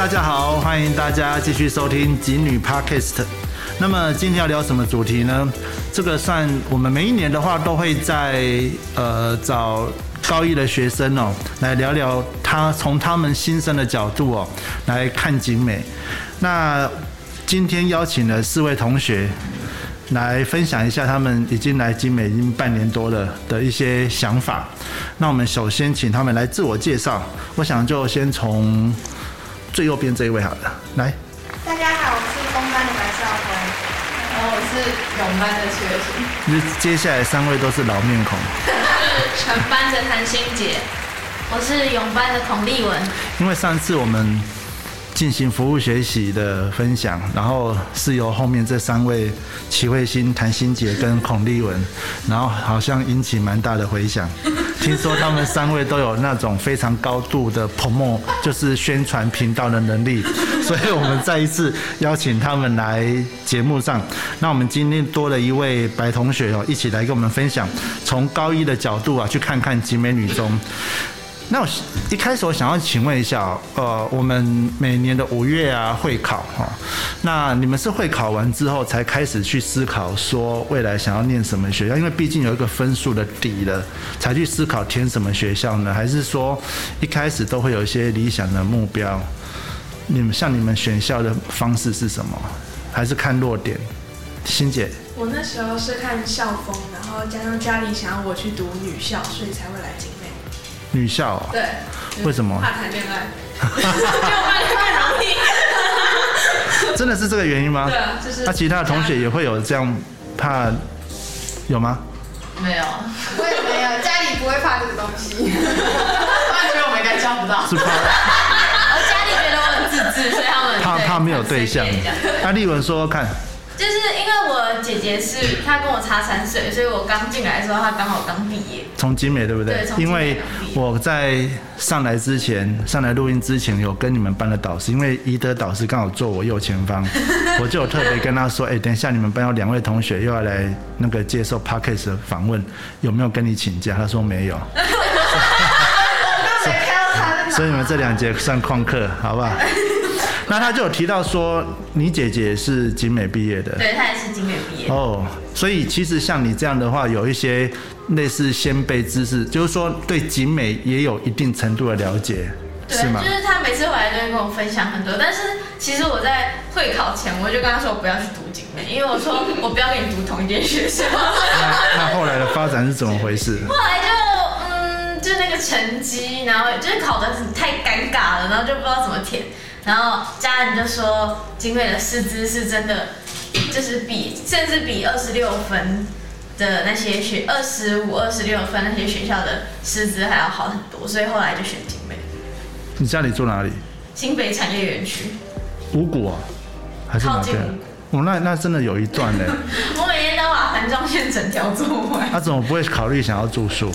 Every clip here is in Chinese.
大家好，欢迎大家继续收听《锦女 Podcast》。那么今天要聊什么主题呢？这个算我们每一年的话，都会在呃找高一的学生哦，来聊聊他从他们新生的角度哦来看景美。那今天邀请了四位同学。来分享一下他们已经来景美已经半年多了的一些想法。那我们首先请他们来自我介绍。我想就先从最右边这一位好了，来。大家好，我是工班的白少峰，然后我是永班的学姐。那接下来三位都是老面孔。是 全班的谭心杰，我是永班的孔立文。因为上次我们。进行服务学习的分享，然后是由后面这三位齐慧欣、谭心杰跟孔立文，然后好像引起蛮大的回响。听说他们三位都有那种非常高度的 promo，就是宣传频道的能力，所以我们再一次邀请他们来节目上。那我们今天多了一位白同学哦，一起来跟我们分享，从高一的角度啊，去看看集美女中。那我一开始我想要请问一下，呃，我们每年的五月啊会考哈，那你们是会考完之后才开始去思考说未来想要念什么学校？因为毕竟有一个分数的底了，才去思考填什么学校呢？还是说一开始都会有一些理想的目标？你们像你们选校的方式是什么？还是看弱点？欣姐，我那时候是看校风，然后加上家里想要我去读女校，所以才会来景。女校？对。为什么？怕谈恋爱。就怕恋爱容易。真的是这个原因吗？对啊，就是。那其他的同学也会有这样怕？有吗？没有。我也没有，家里不会怕这个东西。他觉得我们应该交不到。是怕。我家里觉得我很自制，所以他们怕怕没有对象。那丽文说看。就是因为我姐姐是她跟我差三岁，所以我刚进来的时候她刚好刚毕业。从金美对不对？对，因为我在上来之前，上来录音之前有跟你们班的导师，因为宜德导师刚好坐我右前方，我就有特别跟他说：“哎，等一下你们班有两位同学又要来那个接受 Parkes 的访问，有没有跟你请假？”他说没有。所以你们这两节算旷课，好不好？那他就有提到说，你姐姐是景美毕业的，对，她也是景美毕业。哦，所以其实像你这样的话，有一些类似先辈知识，就是说对景美也有一定程度的了解，是吗？就是他每次回来都会跟我分享很多，但是其实我在会考前我就跟他说不要去读景美，因为我说我不要跟你读同一间学校。那后来的发展是怎么回事？后来就嗯，就那个成绩，然后就是考的太尴尬了，然后就不知道怎么填。然后家人就说，精美的师资是真的，就是比甚至比二十六分的那些学二十五、二十六分那些学校的师资还要好很多，所以后来就选精美。你家里住哪里？新北产业园区。五股啊？还是哪边？哦，那那真的有一段呢。我每天都把环状线整条做完。他怎么不会考虑想要住宿？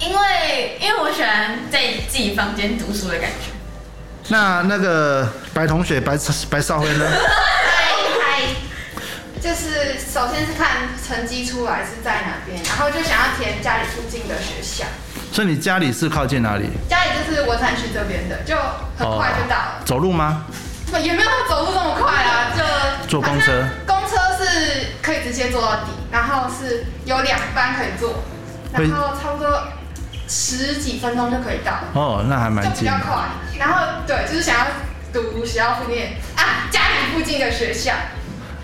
因为因为我喜欢在自己房间读书的感觉。那那个白同学白白少辉呢？嗨，就是首先是看成绩出来是在哪边，然后就想要填家里附近的学校。所以你家里是靠近哪里？家里就是文山区这边的，就很快就到了。走路吗？也没有走路这么快啊，就坐公车。公车是可以直接坐到底，然后是有两班可以坐，然后差不多。十几分钟就可以到哦，那还蛮近，比较快。然后对，就是想要读学校附近啊，家里附近的学校。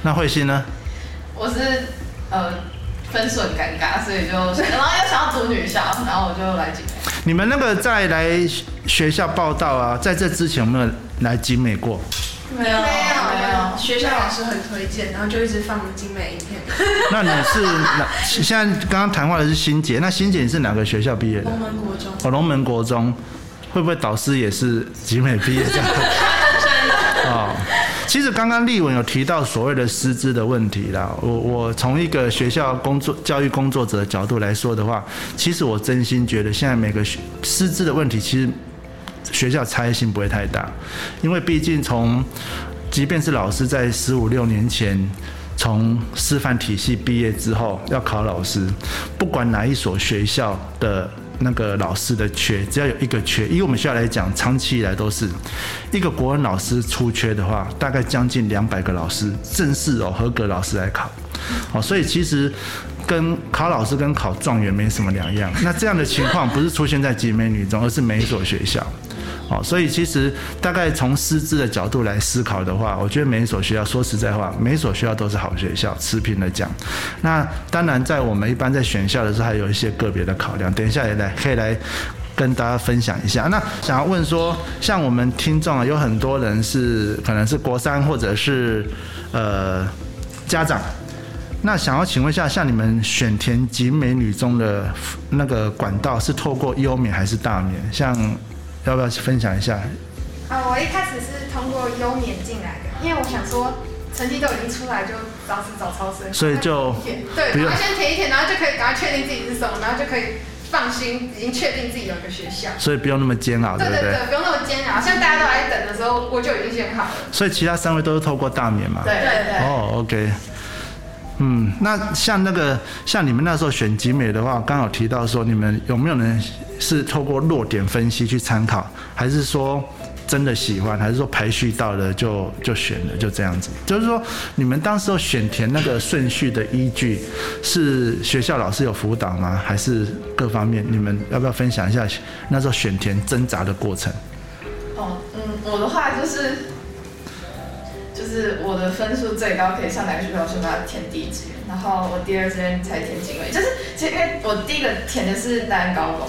那慧心呢？我是呃分数很尴尬，所以就 然后又想要读女校，然后我就来景美。你们那个在来学校报道啊，在这之前有没有来景美过？没有，没有，没有。学校老师很推荐，然后就一直放精美影片。那你是哪？现在刚刚谈话的是欣姐，那欣姐你是哪个学校毕业的？龙门国中。哦，龙门国中，会不会导师也是集美毕业这样？哦，其实刚刚丽文有提到所谓的师资的问题啦。我我从一个学校工作教育工作者的角度来说的话，其实我真心觉得现在每个师师资的问题，其实。学校差异性不会太大，因为毕竟从，即便是老师在十五六年前从师范体系毕业之后要考老师，不管哪一所学校的那个老师的缺，只要有一个缺，以我们学校来讲，长期以来都是一个国文老师出缺的话，大概将近两百个老师正式哦合格老师来考，哦，所以其实跟考老师跟考状元没什么两样。那这样的情况不是出现在集美女中，而是每一所学校。哦，所以其实大概从师资的角度来思考的话，我觉得每一所学校，说实在话，每一所学校都是好学校，持平的讲。那当然，在我们一般在选校的时候，还有一些个别的考量，等一下也来可以来跟大家分享一下。那想要问说，像我们听众啊，有很多人是可能是国三或者是呃家长，那想要请问一下，像你们选填集美女中的那个管道是透过优免还是大免？像要不要分享一下？啊，我一开始是通过优免进来的，因为我想说成绩都已经出来，就早死早超生，所以就对，不用然后先填一填，然后就可以赶快确定自己是什么，然后就可以放心，已经确定自己有一个学校。所以不用那么煎熬？对对对，不用那么煎熬，像大家都来等的时候，我就已经选好了。所以其他三位都是透过大免嘛？对对对。哦，OK。嗯，那像那个像你们那时候选集美的话，刚好提到说，你们有没有人是透过弱点分析去参考，还是说真的喜欢，还是说排序到了就就选了，就这样子？就是说，你们当时候选填那个顺序的依据是学校老师有辅导吗？还是各方面？你们要不要分享一下那时候选填挣扎的过程？哦，嗯，我的话就是。就是我的分数最高，可以上哪个学校，我就把它填第一志愿，然后我第二志愿才填警卫。就是其实因为我第一个填的是南高工，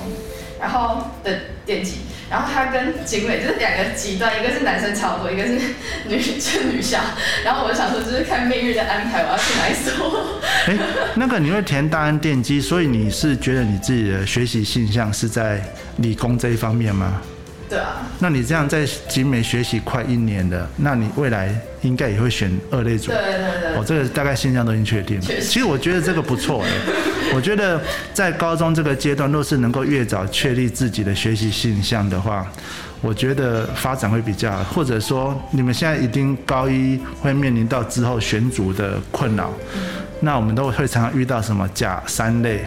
然后的电机，然后它跟警卫就是两个极端，一个是男生超多，一个是女是女校。然后我就想说，就是看命运的安排，我要去哪一所。哎，那个你会填大安电机，所以你是觉得你自己的学习性向是在理工这一方面吗？对啊，那你这样在集美学习快一年了，那你未来应该也会选二类组。对对对。哦，这个大概现象都已经确定了。其实我觉得这个不错哎，我觉得在高中这个阶段，若是能够越早确立自己的学习性向的话，我觉得发展会比较好。或者说，你们现在一定高一会面临到之后选组的困扰，那我们都会常常遇到什么甲三类。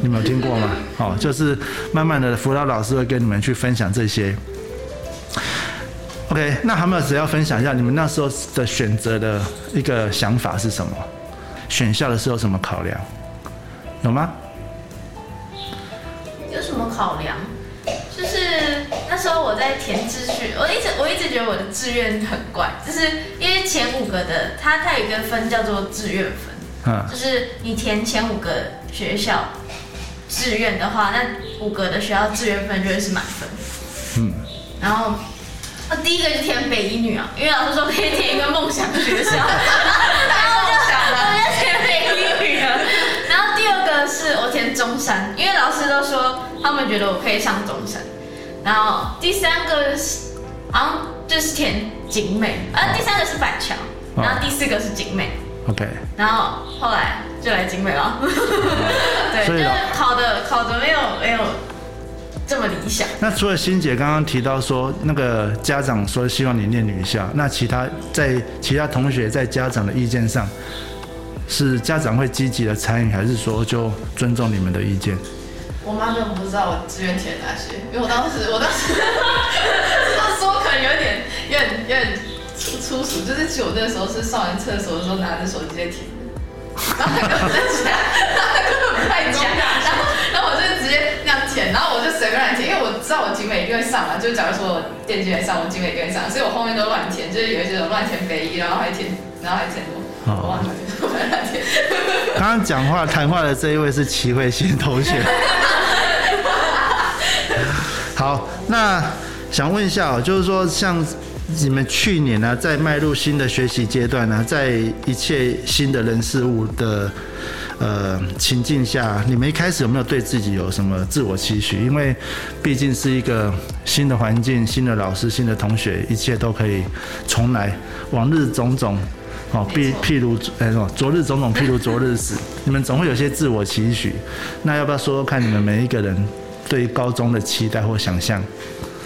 你们有听过吗？哦，就是慢慢的辅导老师会跟你们去分享这些。OK，那还有没有谁要分享一下你们那时候的选择的一个想法是什么？选校的时候什么考量？有吗？有什么考量？就是那时候我在填志愿，我一直我一直觉得我的志愿很怪，就是因为前五个的，它它有一个分叫做志愿分，嗯，就是你填前五个学校。志愿的话，那五个的学校志愿分就会是满分。嗯，然后，那第一个就填北一女啊，因为老师说可以填一个梦想学校，然后就我就填北一女了。然后第二个是我填中山，因为老师都说他们觉得我可以上中山。然后第三个是好像就是填景美，啊，第三个是板桥，然后第四个是景美。OK，然后后来就来精美了，对，就是考的考的没有没有这么理想。那除了欣姐刚刚提到说那个家长说希望你念女校，那其他在其他同学在家长的意见上，是家长会积极的参与，还是说就尊重你们的意见？我妈根本不知道我志愿填哪些，因为我当时我当时说可能有点有点有点。粗粗俗，就是其实我那时候是上完厕所的时候拿着手机在填，然后他根本在讲，他根本不在讲，然后然后我就直接那样填，然后我就随便乱填，因为我知道我景美一定会上嘛，就假如说我电机没上，我景美一定会上，所以我后面都乱填，就是有一些种乱填北一，然后还填，然后还填什么，我忘了，乱填。刚刚讲话谈话的这一位是齐慧欣同学。好，那想问一下哦，就是说像。你们去年呢，在迈入新的学习阶段呢，在一切新的人事物的呃情境下，你们一开始有没有对自己有什么自我期许？因为毕竟是一个新的环境、新的老师、新的同学，一切都可以重来。往日种种，哦，譬譬如哎什么，昨日种种，譬如昨日死。你们总会有些自我期许，那要不要说说看你们每一个人对高中的期待或想象？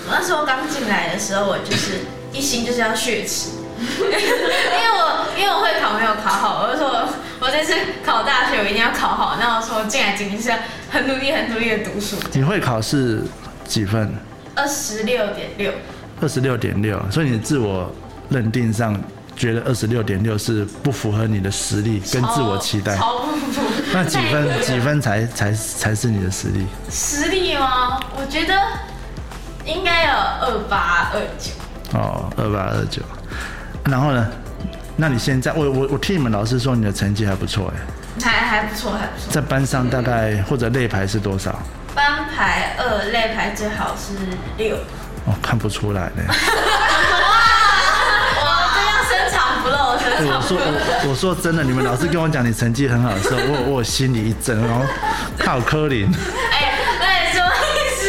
我那时候刚进来的时候，我就是。一心就是要血池，因为我因为我会考没有考好，我就说我我这次考大学我一定要考好，那我说我进来进去是很努力很努力的读书，你会考试几分？二十六点六，二十六点六，所以你自我认定上觉得二十六点六是不符合你的实力跟自我期待。超不符。那几分几分才才才是你的实力？实力吗？我觉得应该有二八二九。哦，二八二九。然后呢？那你现在，我我我听你们老师说你的成绩还不错哎，还还不错，还不错。在班上大概或者类排是多少？班排二，类排最好是六。哦，看不出来呢。哇，这样深藏不露，我说。我我说真的，你们老师跟我讲你成绩很好的时候，我我心里一震，然后 靠柯林。哎，对，什么意思？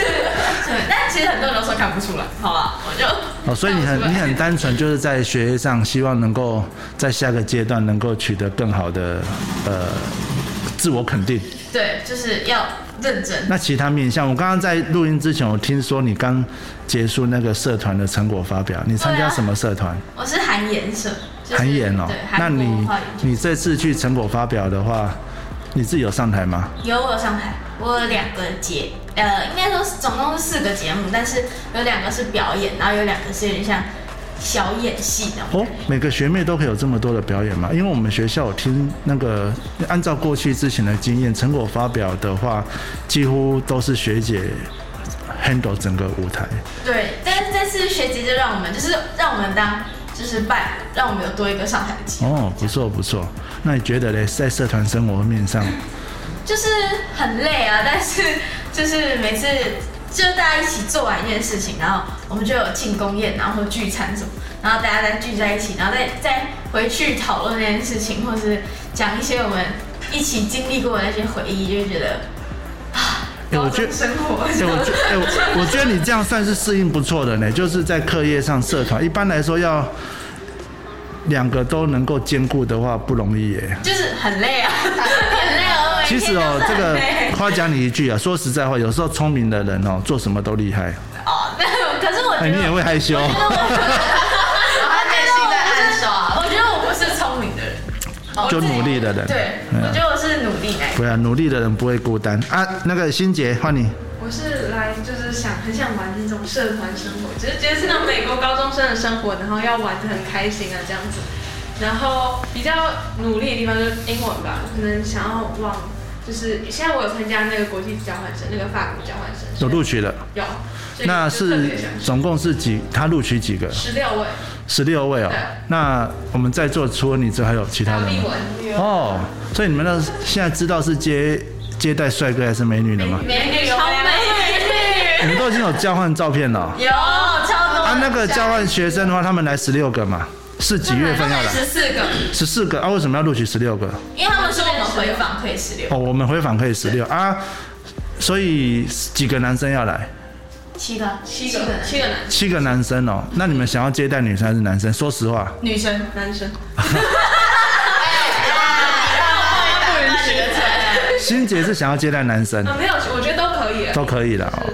对，但其实很多人都说看不出来，好吧，我就哦，所以你很 你很单纯，就是在学业上希望能够在下个阶段能够取得更好的呃自我肯定。对，就是要认真。那其他面向，我刚刚在录音之前，我听说你刚结束那个社团的成果发表，你参加什么社团？我是韩研社，就是韩研哦对，。那你你这次去成果发表的话，你自己有上台吗？有我有上台，我有两个节，呃，应该说是总共是四个节目，但是有两个是表演，然后有两个是有点像小演戏的。哦，每个学妹都可以有这么多的表演吗？因为我们学校我听那个，按照过去之前的经验，成果发表的话，几乎都是学姐 handle 整个舞台。对，但是这次学姐就让我们就是让我们当就是拜，让我们有多一个上台的机会，哦，不错不错。那你觉得嘞，在社团生活面上，就是很累啊，但是就是每次就大家一起做完一件事情，然后我们就有庆功宴，然后或聚餐什么，然后大家再聚在一起，然后再再回去讨论那件事情，或是讲一些我们一起经历过的那些回忆，就会觉得啊，哎我觉得生活，哎、我觉哎、我我觉得你这样算是适应不错的呢，就是在课业上社团，一般来说要两个都能够兼顾的话不容易耶。就是很累啊，其实哦，这个夸奖你一句啊，说实在话，有时候聪明的人哦，做什么都厉害。哦，对，可是我觉哎，你也会害羞。然后内心在暗耍。我觉得我不是聪明的人，就努力的人对，嗯我觉得我是努力那一个。对啊，努力的人不会孤单啊。那个欣杰，换你。我是来就是想很想玩那种社团生活，就是觉得是那种美国高中生的生活，然后要玩的很开心啊这样子。然后比较努力的地方就是英文吧，可能想要往就是现在我有参加那个国际交换生，那个法国交换生有录取了，有，那是想总共是几？他录取几个？十六位，十六位哦。那我们在座除了你之外，还有其他人吗？哦，所以你们那现在知道是接接待帅哥还是美女了吗？美女超美女，你们都已经有交换照片了哦。有超多。啊，那个交换学生的话，他们来十六个嘛，是几月份要来？十四个，十四个啊？为什么要录取十六个？因为他们说我们回访可以十六，哦，我们回访可以十六啊，所以几个男生要来？七个，七个七个男七个男生哦。那你们想要接待女生还是男生？说实话，女生。男生，不允许。欣姐是想要接待男生，啊没有，我觉得都可以，都可以的哦。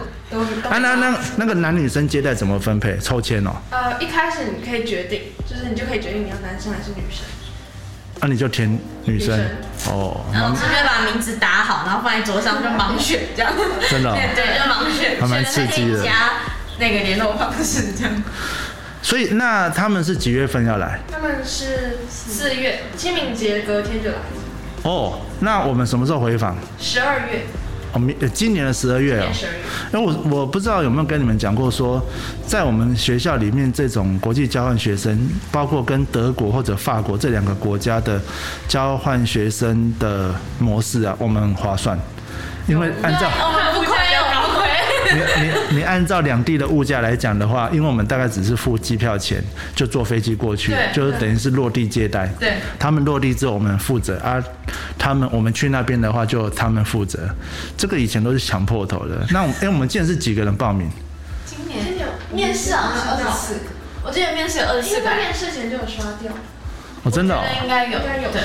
啊，那那那个男女生接待怎么分配？抽签哦。呃一开始你可以决定，就是你就可以决定你要男生还是女生。啊，你就填女生女哦，然后直接把名字打好，然后放在桌上就盲选这样。真的哦对对，就盲选，还蛮刺激的加那个联络方式这样。所以那他们是几月份要来？他们是四月清明节隔天就来，哦，那我们什么时候回访？十二月，哦，明呃今年的十二月哦年。十二月。因为我我不知道有没有跟你们讲过说，在我们学校里面，这种国际交换学生，包括跟德国或者法国这两个国家的交换学生的模式啊，我们很划算，因为按照你你你按照两地的物价来讲的话，因为我们大概只是付机票钱，就坐飞机过去，就是等于是落地接待。对，他们落地之后我们负责啊，他们我们去那边的话就他们负责，这个以前都是抢破头的。那我们哎、我们今年是几个人报名？今年。面试好像二十四个，我记得面试有二十四个，因为面试前就有刷掉，哦，真的哦？我应该有，应该有对。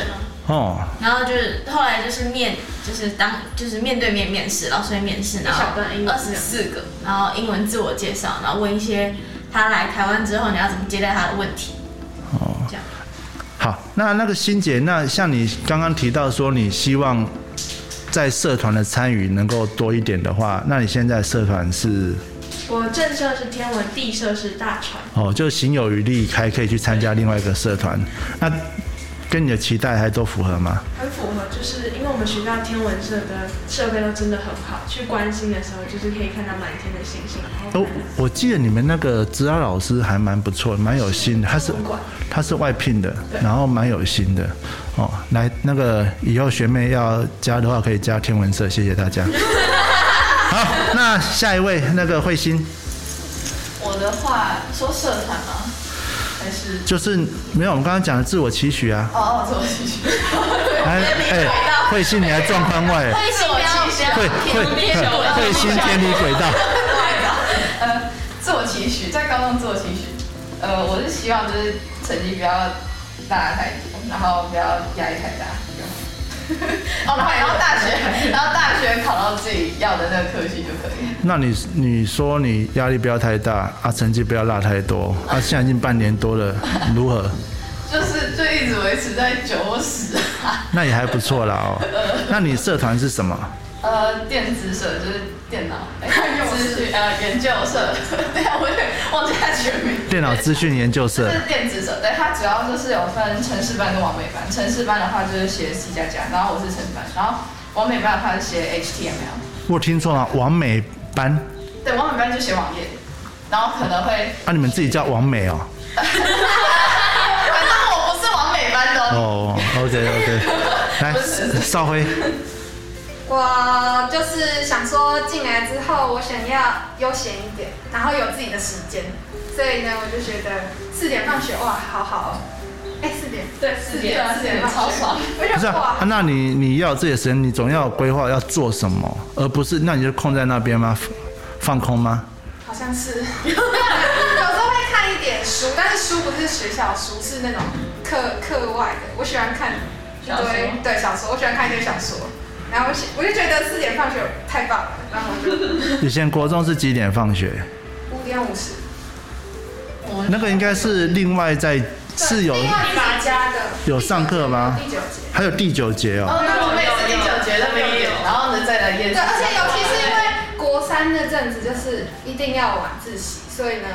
哦，然后就是后来就是面，就是当就是面对面面试，老师会面试，然后一小段英文二十四个，然后英文自我介绍，然后问一些他来台湾之后你要怎么接待他的问题。哦这样。好，那那个欣姐，那像你刚刚提到说，你希望在社团的参与能够多一点的话，那你现在社团是我正社是天文，地社是大船。哦，就行有余力，还可以去参加另外一个社团，那跟你的期待还都符合吗？很符合，就是因为我们学校天文社的设备都真的很好，去观星的时候就是可以看到满天的星星。哦，我记得你们那个指导老师还蛮不错，蛮有心的，他是他是外聘的，然后蛮有心的。哦，来，那个以后学妹要加的话，可以加天文社，谢谢大家。好，那下一位那个慧心，我的话说社团吗？就是没有我们刚刚讲的自我期许啊。哦哦，自我期许。哎 哎，慧心你还撞番外，彗星不要不要慧慧慧心偏离轨道。呃，自我期许，在高中自我期许，呃，我是希望就是成绩不要大太多，然后不要压力太大。哦，然后然后大学，然后大学考到自己要的那个科系就可以。那你你说你压力不要太大啊，成绩不要落太多啊，现在已经半年多了，如何？就是就一直维持在九十啊。那也还不错啦哦。那你社团是什么？呃，电子社就是电脑哎资讯呃研究社，对啊，我有点忘记它全名。电脑资讯研究社这。是电子社，对，它主要就是有分城市班跟完美班。城市班的话就是写 C 加加，然后我是城市班，然后完美班的话是写 HTML。我听错了，完美班对，完美班就写网页，然后可能会，啊，你们自己叫完美哦。反正我不是完美班的哦。哦，OK OK，来，少辉，我就是想说进来之后，我想要悠闲一点，然后有自己的时间，所以呢，我就觉得四点放学哇，好好哦。哎，四点，对四点四点放学超爽不是那你你要有自己的时间，你总要有规划要做什么，而不是那你就空在那边吗？放空吗？好像是，有时候会看一点书，但是书不是学校书，是那种课课外的。我喜欢看一小说堆对小说，我喜欢看一堆小说。然后我就觉得四点放学太棒了，然后我就 以前国中是几点放学？五点五十。那个应该是另外在是有有上课吗第九节。还有第九节哦。哦，那我们也是第九节那边有，然后呢再来验对，而且尤其是因为 国三那阵子就是一定要晚自习，所以呢，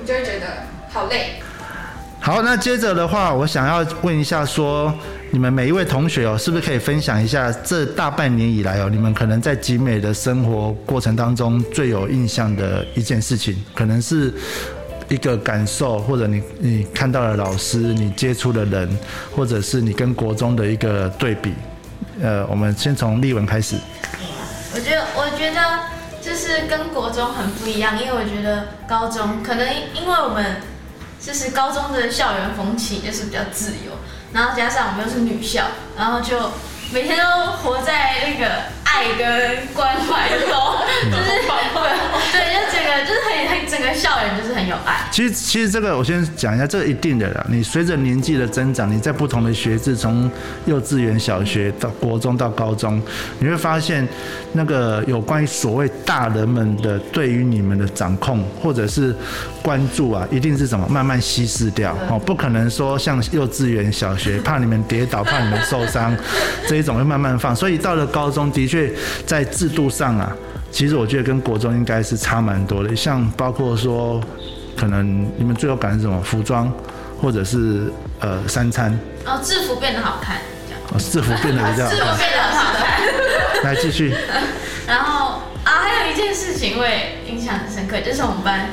你就会觉得好累。好，那接着的话，我想要问一下说你们每一位同学哦，是不是可以分享一下这大半年以来哦，你们可能在集美的生活过程当中最有印象的一件事情，可能是一个感受，或者你你看到了老师，你接触的人，或者是你跟国中的一个对比。呃，我们先从立文开始。我觉得，我觉得就是跟国中很不一样，因为我觉得高中可能因为我们就是高中的校园风气就是比较自由，然后加上我们又是女校，然后就每天都活在那个爱跟关怀中，就是对，对，就整个就是整个校园就是很有爱。其实，其实这个我先讲一下，这个一定的啦。你随着年纪的增长，你在不同的学制，从幼稚园、小学到国中到高中，你会发现，那个有关于所谓大人们的对于你们的掌控或者是关注啊，一定是什么慢慢稀释掉哦，不可能说像幼稚园、小学怕你们跌倒、怕你们受伤这一种会慢慢放。所以到了高中，的确在制度上啊，其实我觉得跟国中应该是差蛮多的，像包括说。可能你们最后感是什么？服装，或者是呃三餐，哦制服变得好看，这样。哦制服变得比较好 制服。变得很好看。来继续，然后啊，还有一件事情我也印象很深刻，就是我们班，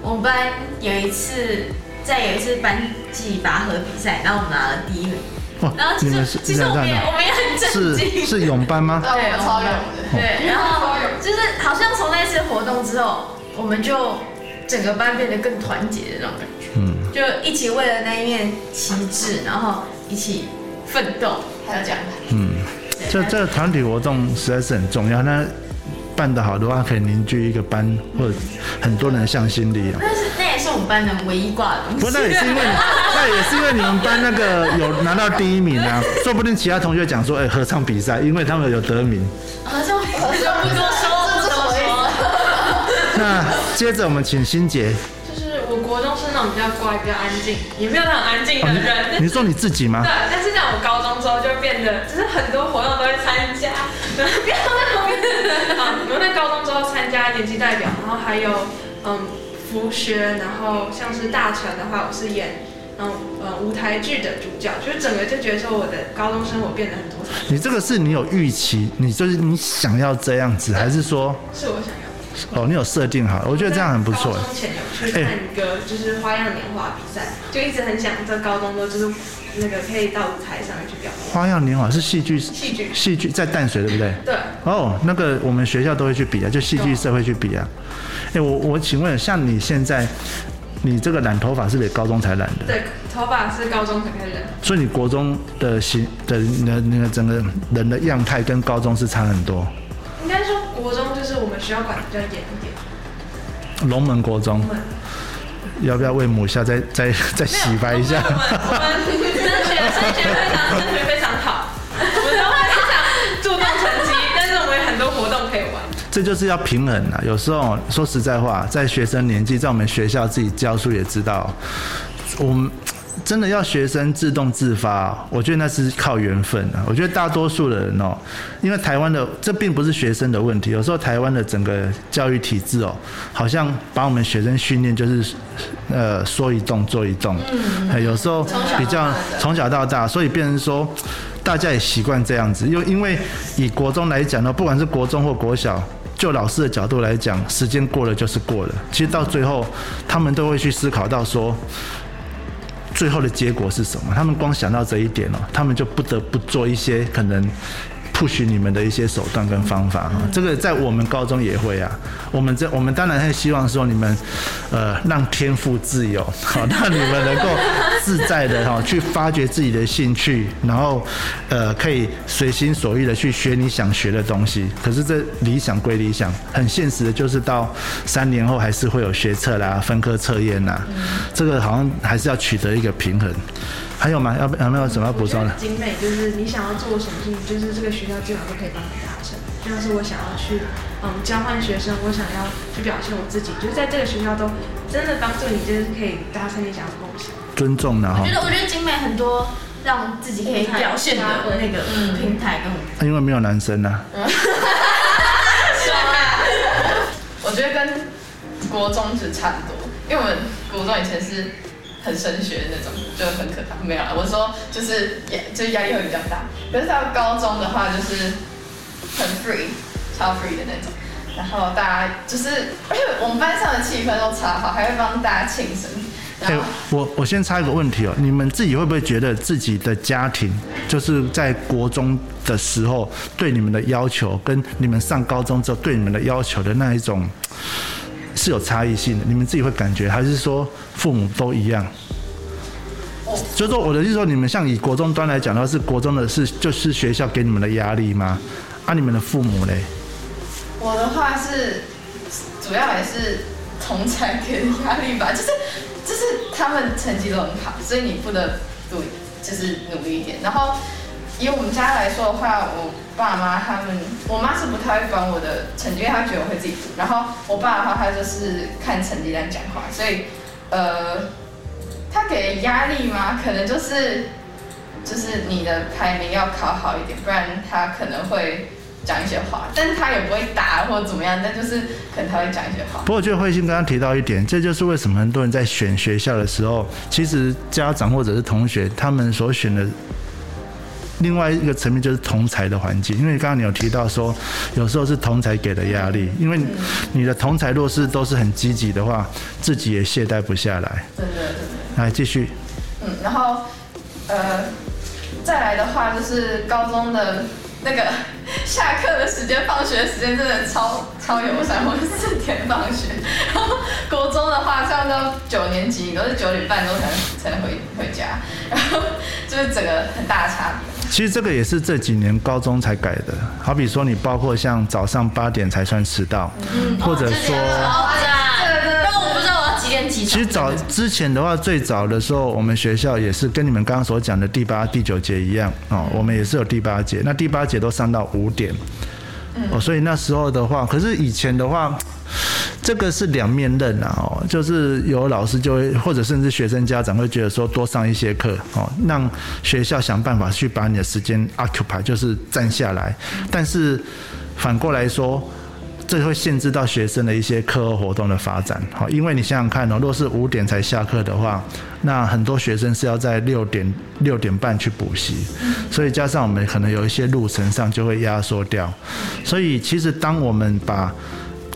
我们班有一次在有一次班级拔河比赛，然后我们拿了第一名。哇然后其你们是实其实我们也我们也很震是惊，是泳班吗？对，我超勇的。对，然后就是好像从那次活动之后，我们就整个班变得更团结的那种感觉，嗯，就一起为了那一面旗帜，然后一起奋斗，还有奖牌。嗯，这这个团体活动实在是很重要。那办得好的话，可以凝聚一个班或者很多人的向心力啊。但是那也是我们班的唯一挂的东西。不过那也是因为，那也是因为你们班那个有拿到第一名啊，说不定其他同学讲说，哎、合唱比赛，因为他们有得名。合唱比赛不多说，不多说。那接着我们请欣姐，就是我国中是那那种比较乖、比较安静，也没有那种安静的人。你说你自己吗对，？但是在我高中之后就变得，就是很多活动都会参加，不要在旁边。啊，我们在高中之后参加演技代表，然后还有嗯服学，然后像是大成的话，我是演嗯呃舞台剧的主角，就是整个就觉得说我的高中生活变得很多彩，你这个是你有预期，你就是你想要这样子，还是说是我想要。哦你有设定好？我觉得这样很不错高。中前有去看一个就是花样年华比赛，就一直很想在高中的就是那个可以到舞台上面去表演花样年华是戏剧，戏剧。戏剧在淡水对不对？对，哦，那个我们学校都会去比啊，就戏剧社会去比啊。哎、我我请问，像你现在，你这个染头发是不是高中才染的？对，头发是高中才开始染。所以你国中的形的那那个整个人的样态跟高中是差很多。应该说国中就是我们学校管的比较严一点。龙门国中要不要为母校再再再洗白一下？我们我们升学非常升学非常好，我们都非常注重成绩，但是我们有很多活动可以玩。这就是要平衡啊。有时候说实在话，在学生年纪，在我们学校自己教书也知道，我们真的要学生自动自发，我觉得那是靠缘分啊。我觉得大多数的人哦，因为台湾的这并不是学生的问题，有时候台湾的整个教育体制哦，好像把我们学生训练就是呃说一动做一动，嗯，有时候比较从小到大，所以变成说。大家也习惯这样子，因为因为以国中来讲呢，不管是国中或国小，就老师的角度来讲，时间过了就是过了。其实到最后，他们都会去思考到说，最后的结果是什么。他们光想到这一点哦，他们就不得不做一些可能 push 你们的一些手段跟方法哈。这个在我们高中也会啊。我们这我们当然会希望说你们，呃，让天赋自由，好，让你们能够自在的哈去发掘自己的兴趣，然后呃可以随心所欲的去学你想学的东西。可是这理想归理想，很现实的就是到三年后还是会有学测啦、分科测验啦，这个好像还是要取得一个平衡。还有吗？要不有没有什么要补充的？精美就是你想要做什么事情，就是这个学校基本上都可以帮你达成。就像是我想要去嗯交换学生，我想要去表现我自己，就是在这个学校都真的帮助你，就是可以达成你想要的梦想。尊重然后我觉，得我觉得景美很多让自己可以表现的那个平台跟因为没有男生啊。我觉得跟国中是差不多，因为我们国中以前是很升学的那种，就很可怕。没有啦，我说就是压，就压力会比较大。可是到高中的话，就是很 free，超 free 的那种。然后大家就是，而且我们班上的气氛都超好，还会帮大家庆生。哎、我我先插一个问题哦，你们自己会不会觉得自己的家庭，就是在国中的时候对你们的要求，跟你们上高中之后对你们的要求的那一种是有差异性的？你们自己会感觉，还是说父母都一样？就是说，我的意思说，你们像以国中端来讲的话，是国中的是就是学校给你们的压力吗？啊，你们的父母嘞？我的话是主要也是同才给的压力吧，就是就是他们成绩都很好，所以你不得不就是努力一点。然后以我们家来说的话，我爸妈他们，我妈是不太会管我的成绩，因为她觉得我会自己读。然后我爸的话，他就是看成绩单讲话，所以呃，他给的压力吗，可能就是就是你的排名要考好一点，不然他可能会。讲一些话，但是他也不会打或者怎么样，但就是可能他会讲一些话。不过我觉得慧心刚刚提到一点，这就是为什么很多人在选学校的时候，其实家长或者是同学他们所选的另外一个层面就是同才的环境，因为刚刚你有提到说，有时候是同才给的压力，因为你的同才若是都是很积极的话，自己也懈怠不下来。真的真的。来继续，嗯，然后呃，再来的话就是高中的那个下课的时间、放学的时间真的超超友善，我是四点放学。然后国中的话，上到九年级都是九点半钟才能才能回回家，然后就是整个很大的差别。其实这个也是这几年高中才改的，好比说你包括像早上八点才算迟到，或者说。超赞，但我不知道我要几点起床。其实早之前的话，最早的时候，我们学校也是跟你们刚刚所讲的第八、第九节一样哦，我们也是有第八节，那第八节都上到五点，哦，所以那时候的话，可是以前的话，这个是两面刃啊，哦，就是有老师就会，或者甚至学生家长会觉得说，多上一些课，哦，让学校想办法去把你的时间 occupy，就是占下来。但是反过来说，这会限制到学生的一些课后活动的发展，好，因为你想想看哦，若是五点才下课的话，那很多学生是要在六点六点半去补习，所以加上我们可能有一些路程上就会压缩掉，所以其实当我们把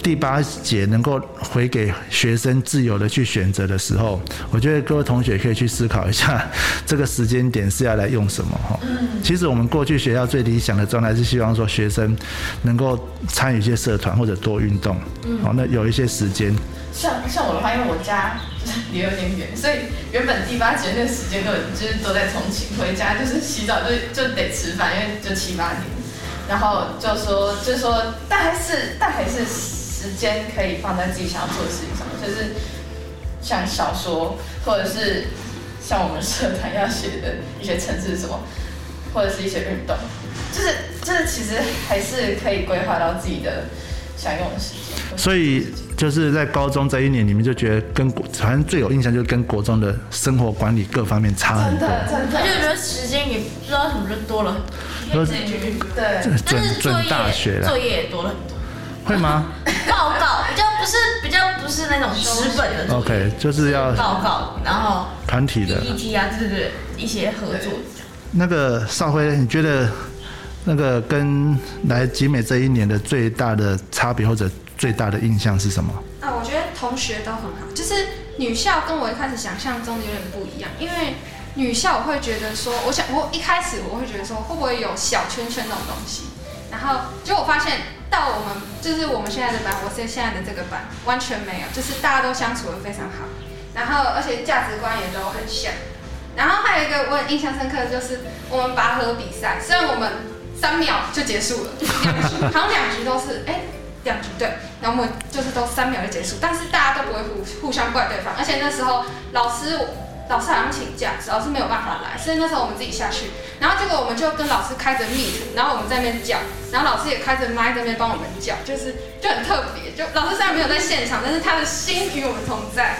第八节能够回给学生自由的去选择的时候，我觉得各位同学可以去思考一下，这个时间点是要来用什么哈。其实我们过去学校最理想的状态是希望说学生能够参与一些社团或者多运动，好，那有一些时间。像像我的话，因为我家就是离有点远，所以原本第八节那个时间都就是都在重庆，回家就是洗澡就就得吃饭，因为就七八点，然后就说就说，但还是但还是时间可以放在自己想要做的事情上，就是像小说，或者是像我们社团要写的一些城市什么，或者是一些运动，就是就是其实还是可以规划到自己的想用的时间。所以就是在高中这一年，你们就觉得跟国，反正最有印象就是跟国中的生活管理各方面差很多。真的真而且我觉的，得时间也不知道什么就多了，都对，但准是作准大学作业也多了很多。会吗报告比较不是比较不是那种纸本的作业？OK，就是要报告，然后团体的。PPT 啊，对对对，一些合作。那个邵辉，你觉得那个跟来集美这一年的最大的差别或者最大的印象是什么？啊，我觉得同学都很好，就是女校跟我一开始想象中的有点不一样，因为女校我会觉得说，我想我一开始我会觉得说，会不会有小圈圈那种东西，然后结果我发现到我们就是我们现在的班，我是现在的这个班完全没有，就是大家都相处的非常好，然后而且价值观也都很像，然后还有一个我很印象深刻的就是我们拔河比赛，虽然我们三秒就结束了，两 局好像两局都是哎。两局对，然后我们就是都三秒就结束，但是大家都不会互互相怪对方，而且那时候老师老师好像请假，老师没有办法来，所以那时候我们自己下去，然后结果我们就跟老师开着 meet，然后我们在那边叫，然后老师也开着麦在那边帮我们叫，就是就很特别，就老师虽然没有在现场，但是他的心与我们同在。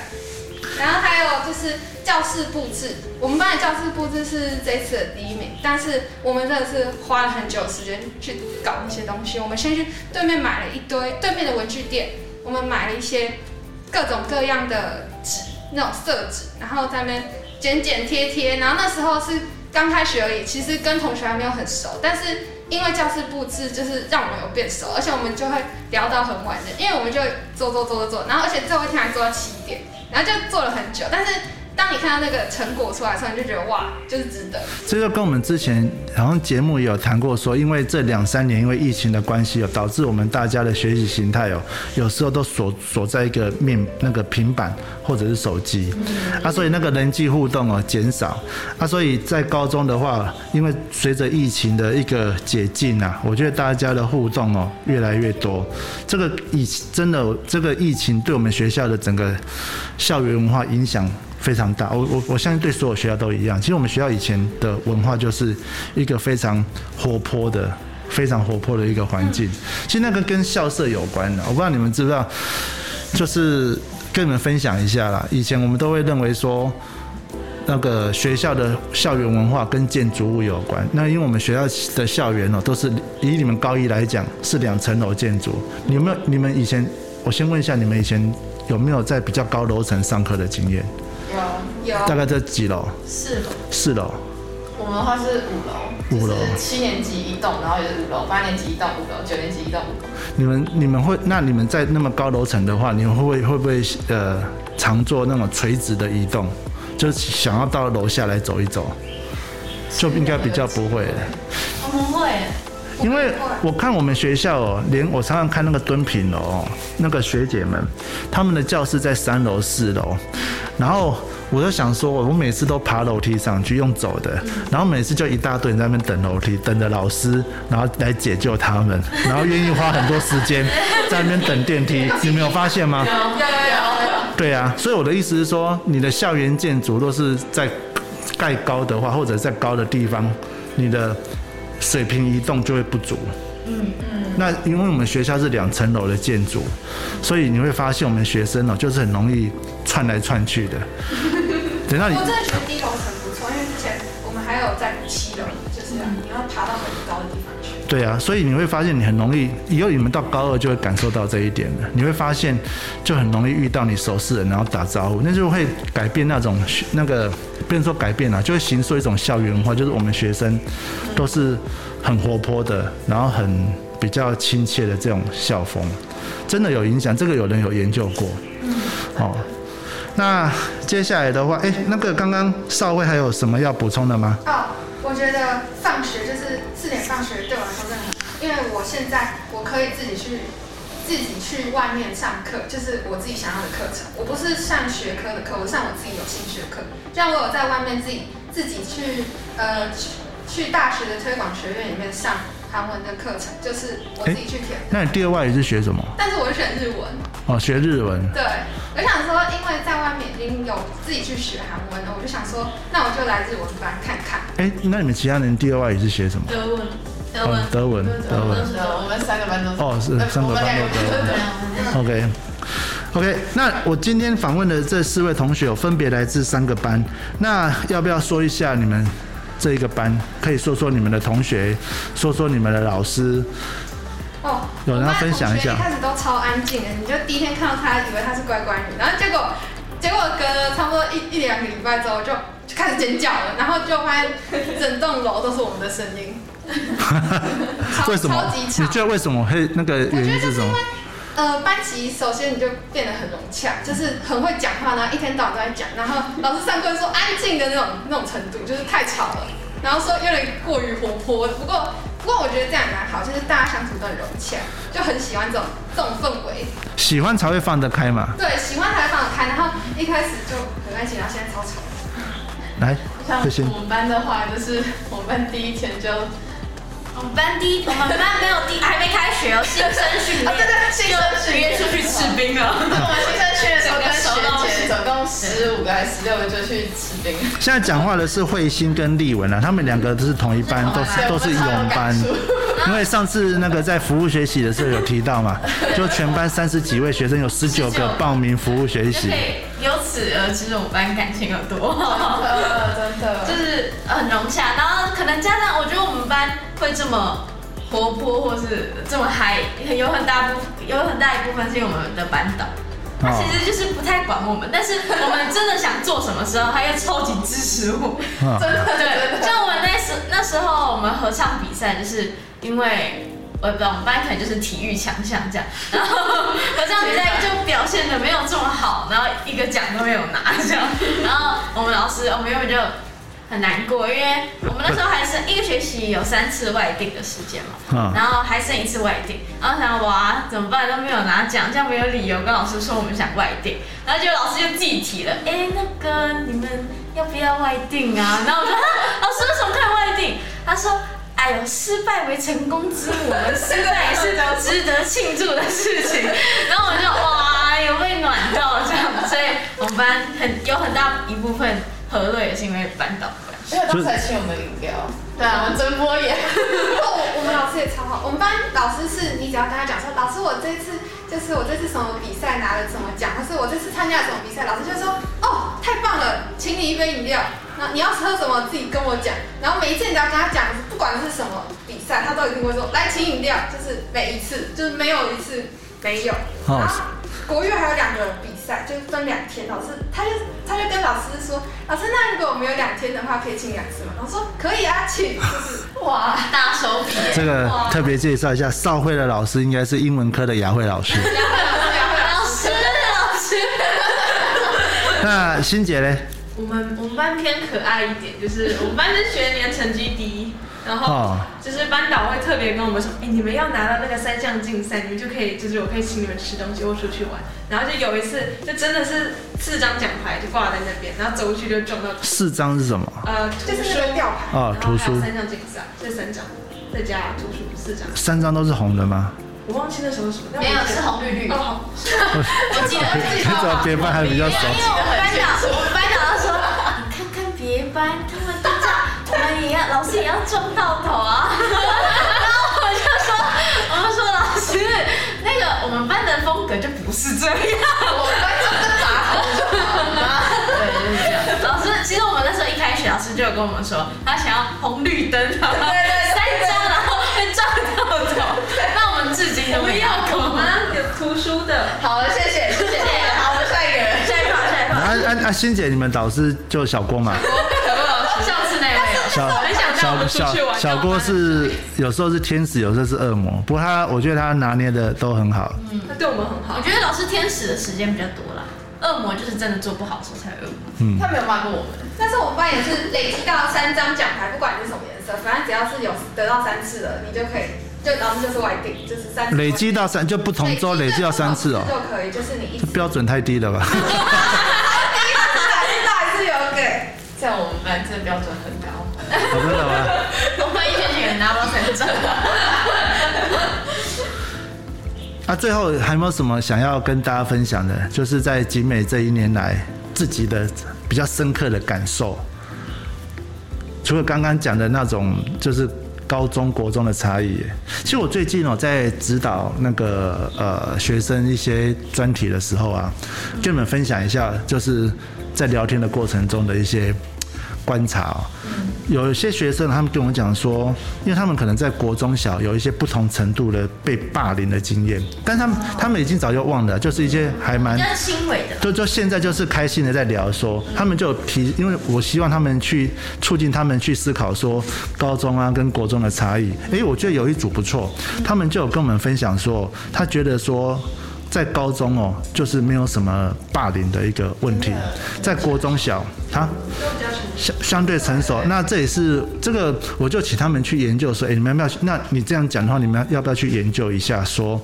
然后还有就是教室布置，我们班的教室布置是这次的第一名，但是我们真的是花了很久时间去搞那些东西。我们先去对面买了一堆对面的文具店，我们买了一些各种各样的纸，那种色纸，然后在那边剪剪贴贴。然后那时候是刚开学而已，其实跟同学还没有很熟，但是因为教室布置就是让我们有变熟，而且我们就会聊到很晚的，因为我们就做做做做做，然后而且最后一天还做到七点。然后就做了很久，但是当你看到那个成果出来的时候，你就觉得哇，就是值得。这就跟我们之前好像节目也有谈过说，因为这两三年因为疫情的关系，哦导致我们大家的学习形态哦，有时候都锁锁在一个面那个平板或者是手机，啊，所以那个人际互动哦减少，啊，所以在高中的话，因为随着疫情的一个解禁啊，我觉得大家的互动哦越来越多，这个疫真的这个疫情对我们学校的整个校园文化影响。非常大，我我我相信对所有学校都一样。其实我们学校以前的文化就是一个非常活泼的、非常活泼的一个环境。其实那个跟校舍有关的，我不知道你们知不知道，就是跟你们分享一下啦。以前我们都会认为说，那个学校的校园文化跟建筑物有关。那因为我们学校的校园哦，都是以你们高一来讲是两层楼建筑。你有没有？你们以前，我先问一下，你们以前有没有在比较高楼层上课的经验？有有大概在几楼？四楼，四楼。我们的话是五楼，五楼七年级一栋，然后也是五楼，八年级一栋五楼，九年级一栋五楼。你们你们会那你们在那么高楼层的话，你们会不会会不会呃常做那种垂直的移动，就是想要到楼下来走一走，就应该比较不会，因为我看我们学校哦，连我常常看那个敦品楼哦，那个学姐们，他们的教室在三楼、四楼，然后我就想说，我每次都爬楼梯上去用走的，然后每次就一大堆人在那边等楼梯，等着老师，然后来解救他们，然后愿意花很多时间在那边等电梯，你没有发现吗？对啊，所以我的意思是说，你的校园建筑若是在盖高的话，或者在高的地方，你的水平移动就会不足。嗯嗯，那因为我们学校是两层楼的建筑，所以你会发现我们学生哦，就是很容易窜来窜去的。等到你我真的觉得低楼层不错，因为之前我们还有在七楼，就是你要爬到。对啊，所以你会发现你很容易，以后你们到高二就会感受到这一点了。你会发现就很容易遇到你熟识人，然后打招呼，那就会改变那种那个，不能说改变了，就会形塑一种校园文化，就是我们学生都是很活泼的，然后很比较亲切的这种校风，真的有影响。这个有人有研究过，哦。那接下来的话，哎，那个刚刚少尉还有什么要补充的吗？哦，我觉得放学就是四点放学对我来说真的很好，因为我现在我可以自己去自己去外面上课，就是我自己想要的课程。我不是上学科的课，我上我自己有兴趣的课。像我有在外面自己自己去呃去去大学的推广学院里面上韩文的课程，就是我自己去填。那你第二外语是学什么？但是我是选日文。哦，学日文。对，我想说，因为在外面已经有自己去学韩文了，我就想说，那我就来日文班看看。哎，那你们其他人第二外语是学什么？德文，德哦文，德文，德文。我们三个班都是。哦，是呃三个班都德文。OK。OK，那我今天访问的这四位同学有分别来自三个班，那要不要说一下你们这一个班？可以说说你们的同学，说说你们的老师。哦，有人要分享一下一开始都超安静的，你就第一天看到他，以为他是乖乖女，然后结果结果隔了差不多一一两个礼拜之后就就开始尖叫了，然后就发现整栋楼都是我们的声音，超为什么你。觉得为什么会那个我觉原因是是因为？呃，班级首先你就变得很融洽，就是很会讲话，然后一天到晚都在讲，然后老师上课说安静的那种那种程度，就是太吵了，然后说有点过于活泼。不过不过我觉得这样也蛮好，就是大家相处都很融洽，就很喜欢这种这种氛围。喜欢才会放得开嘛。对，喜欢才会放得开，然后一开始就很安静，然后现在超吵。来，像我们班的话，就是我们班第一天就我们班第一，我们班没有第，还没开学哦，新生训练，啊对对新生训练出去吃冰了。我们新生训的时候 跟学姐总共十五个还是十六个就去吃冰。现在讲话的是慧心跟丽文啊，他们两个都是同一班，都是都是勇班。因为上次那个在服务学习的时候有提到嘛，就全班三十几位学生，有十九个报名服务学就习由此而知我们班感情有多好，真的，就是很融洽。然后可能加上，我觉得我们班会这么活泼，或是这么嗨，有很大部有很大一部分是因为我们的班导。他其实就是不太管我们，但是我们真的想做什么时候，他又超级支持我。啊真的对，像我们那时那时候我们合唱比赛，就是因为我也不知道我们班可能就是体育强项这样，然后合唱比赛就表现的没有这么好，然后一个奖都没有拿这样，然后我们老师我们原本就很难过，因为我们那时候还剩一个学期有三次外定的时间嘛，啊然后还剩一次外定，然后想哇怎么办都没有拿奖，这样没有理由跟老师说我们想外定，然后就老师就自己提了，哎那个你们要不要外定啊？然后我说啊老师为什么看外定？他说。哎呦，失败为成功之母，我们失败也是值得庆祝的事情。然后我就哇，有被暖到这样，所以我们班很有很大一部分和乐也是因为班导的关系。因为当时还请我们饮料，对啊，我们真播也，不过我我们老师也超好，我们班老师是你只要跟他讲说，老师我这次就是我这次什么比赛拿了什么奖，或是我这次参加了什么比赛，老师就说哦太棒了，请你一杯饮料，然后你要喝什么自己跟我讲，然后每一次你只要跟他讲，不管是什么比赛，他都一定会说来请饮料，就是每一次就是没有一次没有，哦然后 国乐还有两个比赛，就是分两天，老师他就他就跟老师说，老师那如果我们有两天的话，可以请两次吗？老师说可以啊，请，就是 哇，大手笔耶，这个特别介绍一下，少慧的老师应该是英文科的雅慧老师。老师老师，那欣姐嘞？我们我们班偏可爱一点，就是我们班是学年成绩第一，然后哦就是班导会特别跟我们说，哎、你们要拿到那个三项竞赛，你们就可以，就是我可以请你们吃东西或出去玩。然后就有一次，就真的是四张奖牌就挂在那边，然后走过去就撞到四张是什么？呃就是那个吊牌。啊，图书然后还有三项竞赛，这三张，再加图书四张，三张都是红的吗？我忘记那时候什么，但没有是红绿绿。哦，好我记得别班 还比较熟因。为我们班长，我们班长他说，你看看别班，他们们也要，老师也要撞到头啊。然后我就说，我们班的风格就不是这样。我们班就是打红就好了。对，就是这样。老师，其实我们那时候一开学，老师就有跟我们说，他想要红绿灯，然后三张，然后被撞到头。那我们至今都没有我过。们有图书的，好了，谢谢谢谢。好，我们下一个人。下一趴，下一趴。啊啊啊！欣姐，你们导师就小郭嘛？小小小郭是有时候是天使，有时候是恶魔，不过他我觉得他拿捏的都很好。嗯他对我们很好我。觉得老师天使的时间比较多啦，恶魔就是真的做不好的时候才恶魔。嗯他没有骂过我们。但是我们班也是累积到三张奖牌，不管你是什么颜色，反正只要是有得到三次的，你就可以，就老师就是外定，就是三次累积到三就不同周累积到三次哦，就可以，就是你一这标准太低了吧？第一次还是有给。在我们班这标准很高。好真的吗？我们一群人拿不到三张。那最后还有没有什么想要跟大家分享的？就是在景美这一年来自己的比较深刻的感受，除了刚刚讲的那种，就是高中国中的差异。其实我最近哦，在指导那个呃学生一些专题的时候啊，跟你们分享一下，就是在聊天的过程中的一些观察哦。有一些学生他们跟我讲说，因为他们可能在国中小有一些不同程度的被霸凌的经验，但他们他们已经早就忘了，就是一些还蛮轻微的啦。就就现在就是开心的在聊说，他们就有提，因为我希望他们去促进他们去思考说高中啊跟国中的差异。诶，我觉得有一组不错，他们就有跟我们分享说，他觉得说。在高中哦，就是没有什么霸凌的一个问题，在国中小，他相相对成熟。那这也是这个，我就请他们去研究说，哎，你们要不要？那你这样讲的话，你们要不要去研究一下说，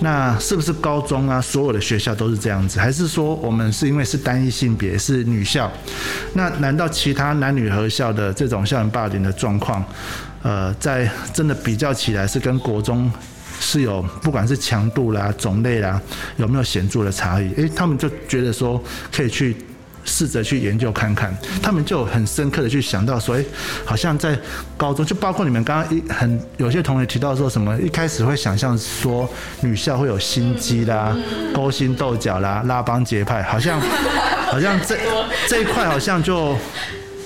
那是不是高中啊，所有的学校都是这样子，还是说我们是因为是单一性别是女校？那难道其他男女合校的这种校园霸凌的状况，呃，在真的比较起来是跟国中？是有不管是强度啦、种类啦，有没有显著的差异？诶，他们就觉得说可以去试着去研究看看，他们就很深刻的去想到说，诶，好像在高中，就包括你们刚刚一很有些同学提到说什么，一开始会想象说女校会有心机啦、勾心斗角啦、拉帮结派，好像好像这这一块好像就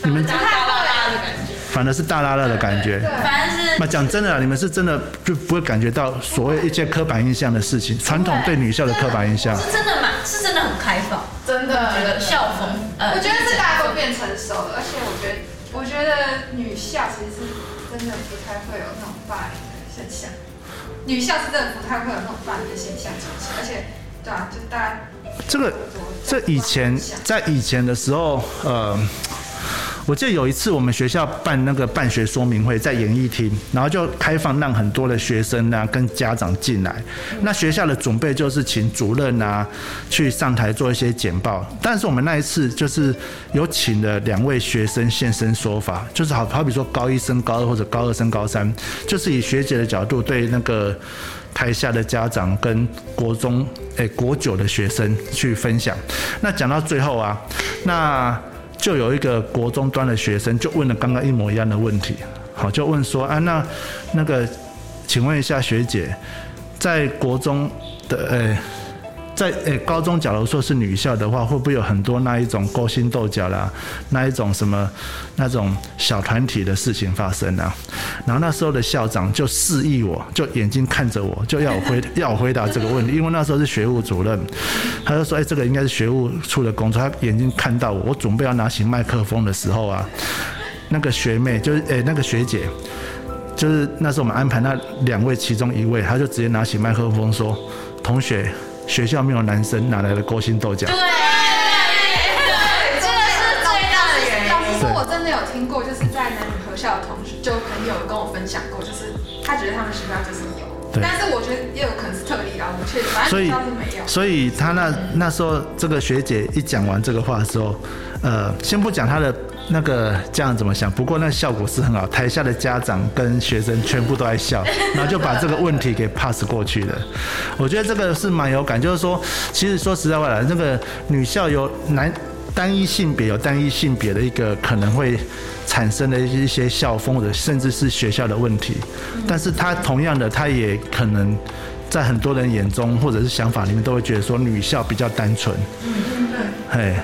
你们大拉拉的感觉。反而是大拉拉的感觉。反正是那讲真的啊，你们是真的就不会感觉到所谓一些刻板印象的事情，传统对女校的刻板印象。是真的蛮，是真的很开放。真的觉得校风，呃，我觉得是大家都变成熟了，而且我觉得，我觉得女校其实是真的不太会有那种霸凌的现象，女校是真的不太会有那种霸凌的现象出现，而且，对啊，就大家这个这以前在以前的时候，呃。我记得有一次我们学校办那个办学说明会，在演艺厅，然后就开放让很多的学生啊跟家长进来。那学校的准备就是请主任啊去上台做一些简报，但是我们那一次就是有请了两位学生现身说法，就是好好比说高一升高二或者高二升高三，就是以学姐的角度对那个台下的家长跟国中诶、国九的学生去分享。那讲到最后啊，那就有一个国中端的学生就问了刚刚一模一样的问题，好，就问说啊，那那个，请问一下学姐，在国中的诶。在诶、高中，假如说是女校的话，会不会有很多那一种勾心斗角啦，那一种什么那种小团体的事情发生啊？然后那时候的校长就示意我，就眼睛看着我，就要我回 要我回答这个问题，因为那时候是学务主任，他就说：“哎、这个应该是学务处的工作。”他眼睛看到我，我准备要拿起麦克风的时候啊，那个学妹就是诶、那个学姐。就是那时候我们安排那两位其中一位，他就直接拿起麦克风说：“同学，学校没有男生，哪来的勾心斗角？”对，对这个是最大的原因。老实说，我真的有听过，就是在男女合校的同学，就朋友跟我分享过，就是他觉得他们学校就是有，但是我觉得也有可能是特例啊，我们确实，学校是没有。所以他那那时候这个学姐一讲完这个话的时候，呃，先不讲她的那个家长怎么想，不过那效果是很好，台下的家长跟学生全部都在笑，然后就把这个问题给 pass 过去了。我觉得这个是蛮有感，就是说，其实说实在话来，那个女校有男单一性别有单一性别的一个可能会产生的一些校风或者甚至是学校的问题，但是他同样的，他也可能在很多人眼中或者是想法里面，都会觉得说女校比较单纯。嗯，对。嘿，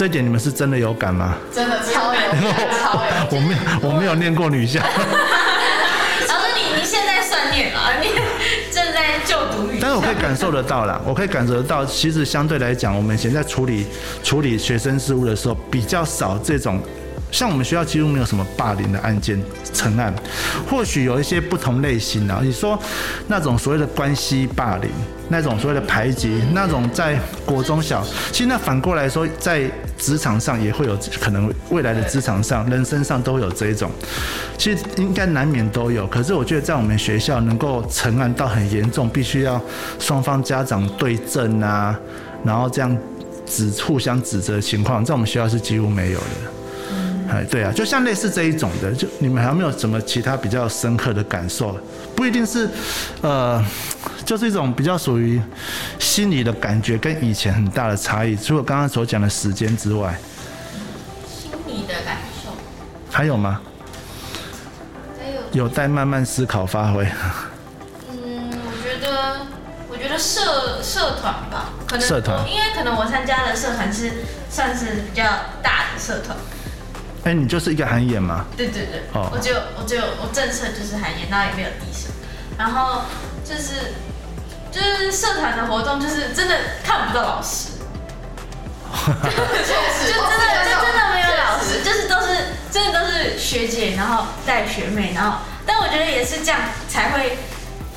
这一点你们是真的有感吗？真的超有感，超有我没有，我没有念过女校，老师你你现在算念了，你正在就读女校，但是我可以感受得到啦，我可以感受得到，其实相对来讲，我们以前在处理处理学生事务的时候，比较少这种。像我们学校几乎没有什么霸凌的案件成案，或许有一些不同类型啊。你说那种所谓的关系霸凌，那种所谓的排挤，那种在国中小，其实那反过来说，在职场上也会有可能，未来的职场上、人生上都有这一种，其实应该难免都有。可是我觉得在我们学校能够成案到很严重，必须要双方家长对证啊，然后这样指互相指责的情况，在我们学校是几乎没有的。哎，对啊，就像类似这一种的，就你们还有没有什么其他比较深刻的感受？不一定是，呃，就是一种比较属于心理的感觉，跟以前很大的差异。除了刚刚所讲的时间之外，心理的感受，还有吗？还有有待慢慢思考发挥。嗯，我觉得，我觉得社社团吧，可能社团因为可能我参加的社团是算是比较大的社团，哎，你就是一个韩演嘛？对对对，哦我只有我只有我政策就是韩演，然后也没有低声，然后就是就是社团的活动，就是真的看不到老师，就真的就真的没有老师，就是都是真的都是学姐，然后带学妹，然后但我觉得也是这样才会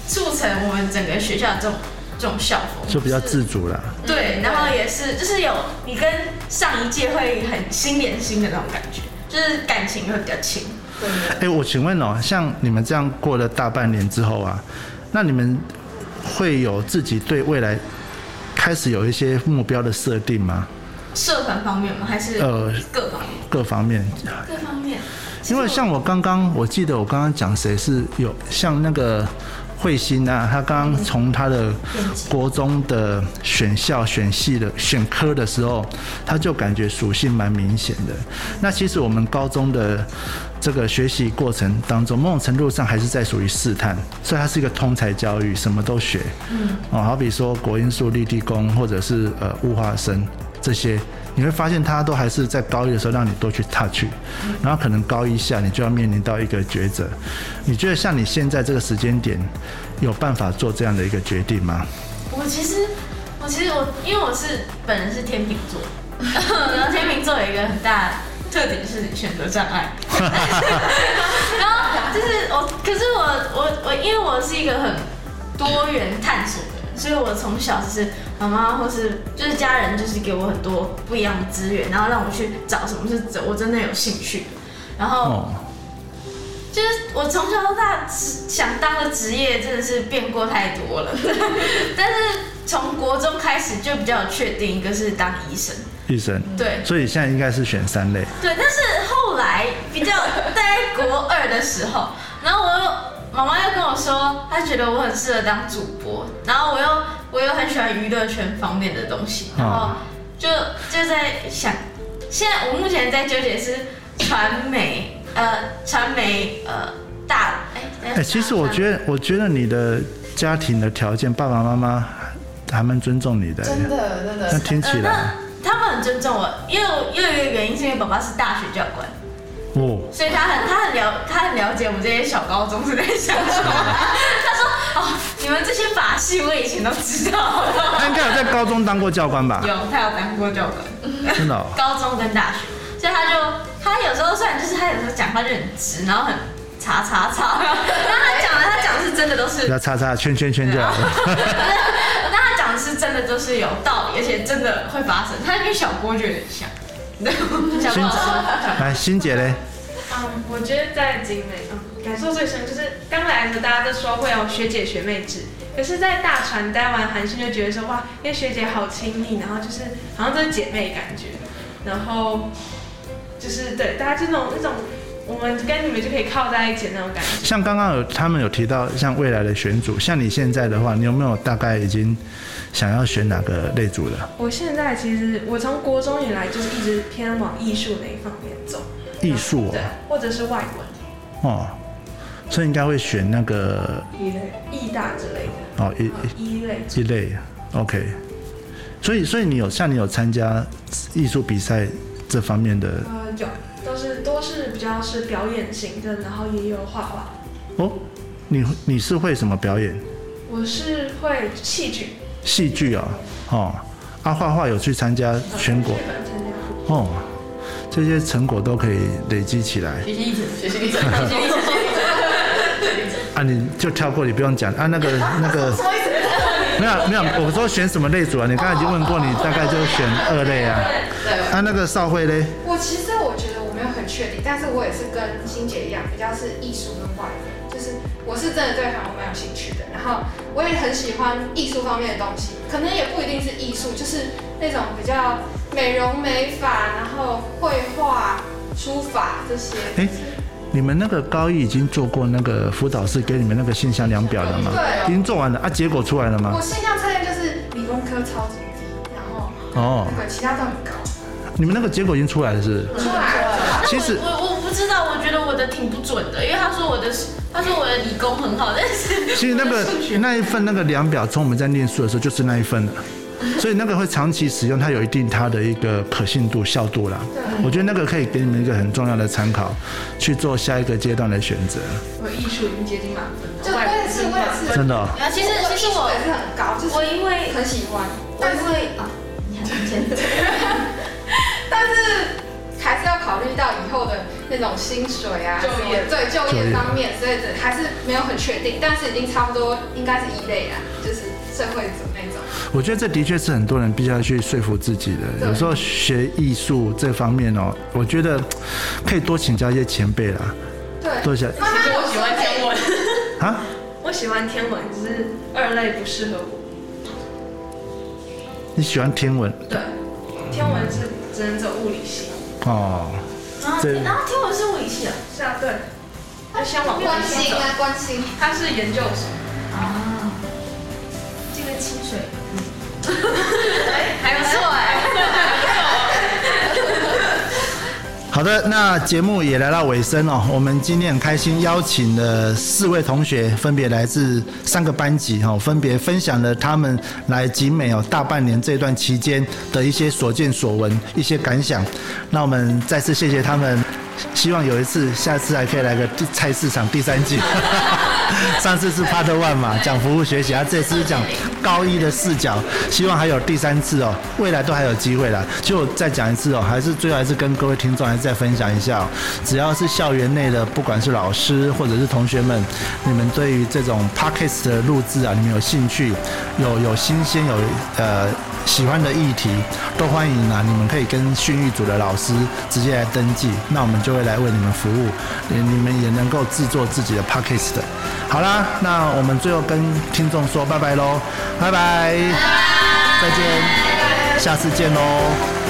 促成我们整个学校这种这种校风，就比较自主啦。对，然后也是就是有你跟上一届会很心连心的那种感觉，就是感情会比较亲。哎，我请问哦，像你们这样过了大半年之后啊，那你们会有自己对未来开始有一些目标的设定吗？社团方面吗？还是呃各方面？各方面，各方面。因为像我刚刚，我记得我刚刚讲谁是有像那个慧心啊，他刚刚从他的国中的选校、选系的选科的时候，他就感觉属性蛮明显的。那其实我们高中的这个学习过程当中，某种程度上还是在属于试探，所以它是一个通才教育，什么都学。嗯，哦，好比说国音数、立地功，或者是呃物化生这些。你会发现，他都还是在高一的时候让你多去 touch，然后可能高一下你就要面临到一个抉择。你觉得像你现在这个时间点，有办法做这样的一个决定吗？我其实，我其实我因为我是本人是天秤座，然后天秤座有一个很大特点是选择障碍。然后就是我，可是我我我，因为我是一个很多元探索的人，所以我从小就是妈妈或是就是家人就是给我很多不一样的资源，然后让我去找什么是我真的有兴趣的，然后。哦，就是我从小到大想当的职业真的是变过太多了，但是从国中开始就比较有确定，一个是当医生，医生。对所以现在应该是选三类。对，但是后来比较在国二的时候，然后我又妈妈又跟我说，她觉得我很适合当主播，然后我又我又很喜欢娱乐圈方面的东西，然后就就在想，现在我目前在纠结是传媒，呃，传媒，呃，大，哎、哎、其实我觉得，我觉得你的家庭的条件，爸爸妈妈还蛮尊重你的。真的真的，那，听起来，那他们很尊重我，因为我又有一个原因是因为爸爸是大学教官，哦，所以他很他很了他很了解我们这些小高中是在想什么。他说：“哦，你们这些把戏我以前都知道他应该有在高中当过教官吧？有，他有当过教官，真的、哦。高中跟大学，所以他就他有时候虽然就是他有时候讲话就很直，然后很叉叉叉，然后他讲的他讲的是真的都是不要叉叉圈圈圈就好了。是真的都是有道理，而且真的会发生。他跟小郭就有点像，小郭老师。来，欣姐嘞，嗯，我觉得在景美，嗯，感受最深就是刚来的时候大家都说会有学姐学妹制，可是，在大船待完韩训就觉得说哇，因为学姐好亲密，然后就是好像都是姐妹感觉，然后就是对大家这种那种我们跟你们就可以靠在一起的那种感觉。像刚刚有他们有提到，像未来的选组，像你现在的话，你有没有大概已经想要选哪个类组的？我现在其实我从国中以来就是一直偏往艺术那一方面走，艺术对哦，，或者是外文。哦，所以应该会选那个一类艺大之类的，哦一一类一一类，OK。所以所以你有像你有参加艺术比赛这方面的呃有都是都是比较是表演型的，然后也有画画。哦？你你是会什么表演？我是会戏剧，戏剧啊，哦，啊画画有去参加全国。哦，这些成果都可以累积起来。学习历程，学习历程，学习历程，学习历程。啊，你就跳过，你不用讲啊。那个那个，没有没有，我说选什么类组啊？你刚才已经问过，你大概就选二类啊。对，啊，那个少会嘞，我其实我觉得我没有很确定，但是我也是跟欣姐一样，比较是艺术跟外语，就是我是真的对韩国蛮有兴趣的，然后我也很喜欢艺术方面的东西，可能也不一定是艺术，就是那种比较美容美发，然后绘画、书法这些。哎你们那个高一已经做过那个辅导室给你们那个性向量表了吗？对已经做完了啊，结果出来了吗我吗？现象测验就是理工科超级低，然后哦，那个其他都很高。你们那个结果已经出来了是不是？出来了，其实我我我不知道，我觉得我的挺不准的，因为他说我的他说我的理工很好，但是其实那个那一份那个量表，从我们在念书的时候就是那一份了，所以那个会长期使用，它有一定它的一个可信度、效度啦。我觉得那个可以给你们一个很重要的参考，去做下一个阶段的选择。我艺术已经接近满分了，就我也是，我也是。真的其实其实我我也是很高，就是我因为很喜欢，我但是因为啊，你很简单。但是还是要考虑到以后的那种薪水啊，就业对就就业业方面，所以这还是没有很确定，但是已经差不多应该是一类啦，就是社会组那种。我觉得这的确是很多人必须要去说服自己的。有时候学艺术这方面哦，我觉得可以多请教一些前辈啦，对，多想慢慢其实我喜欢天文，啊。我喜欢天文，只是二类不适合我。你喜欢天文对，天文是只能走物理系。哦？啊，这然后天文是物理系的是啊，对，他先往关。心啊，关心。他是研究生，啊，这个清水。还 好的，那节目也来到尾声哦。我们今天很开心邀请了四位同学，分别来自三个班级哈、哦，分别分享了他们来集美哦大半年这段期间的一些所见所闻、一些感想。那我们再次谢谢他们，希望有一次，下次还可以来个菜市场第三季。上次是 Part One 嘛，讲服务学习，啊，这次是讲高一的视角，希望还有第三次哦，未来都还有机会啦。就再讲一次哦，还是最后还是跟各位听众还是再分享一下、哦，只要是校园内的，不管是老师或者是同学们，你们对于这种 Podcast 的录制啊，你们有兴趣，有有新鲜有呃。喜欢的议题都欢迎啊！你们可以跟训育组的老师直接来登记，那我们就会来为你们服务，你你们也能够制作自己的 podcast。好啦，那我们最后跟听众说拜拜喽，拜拜，再见，下次见喽。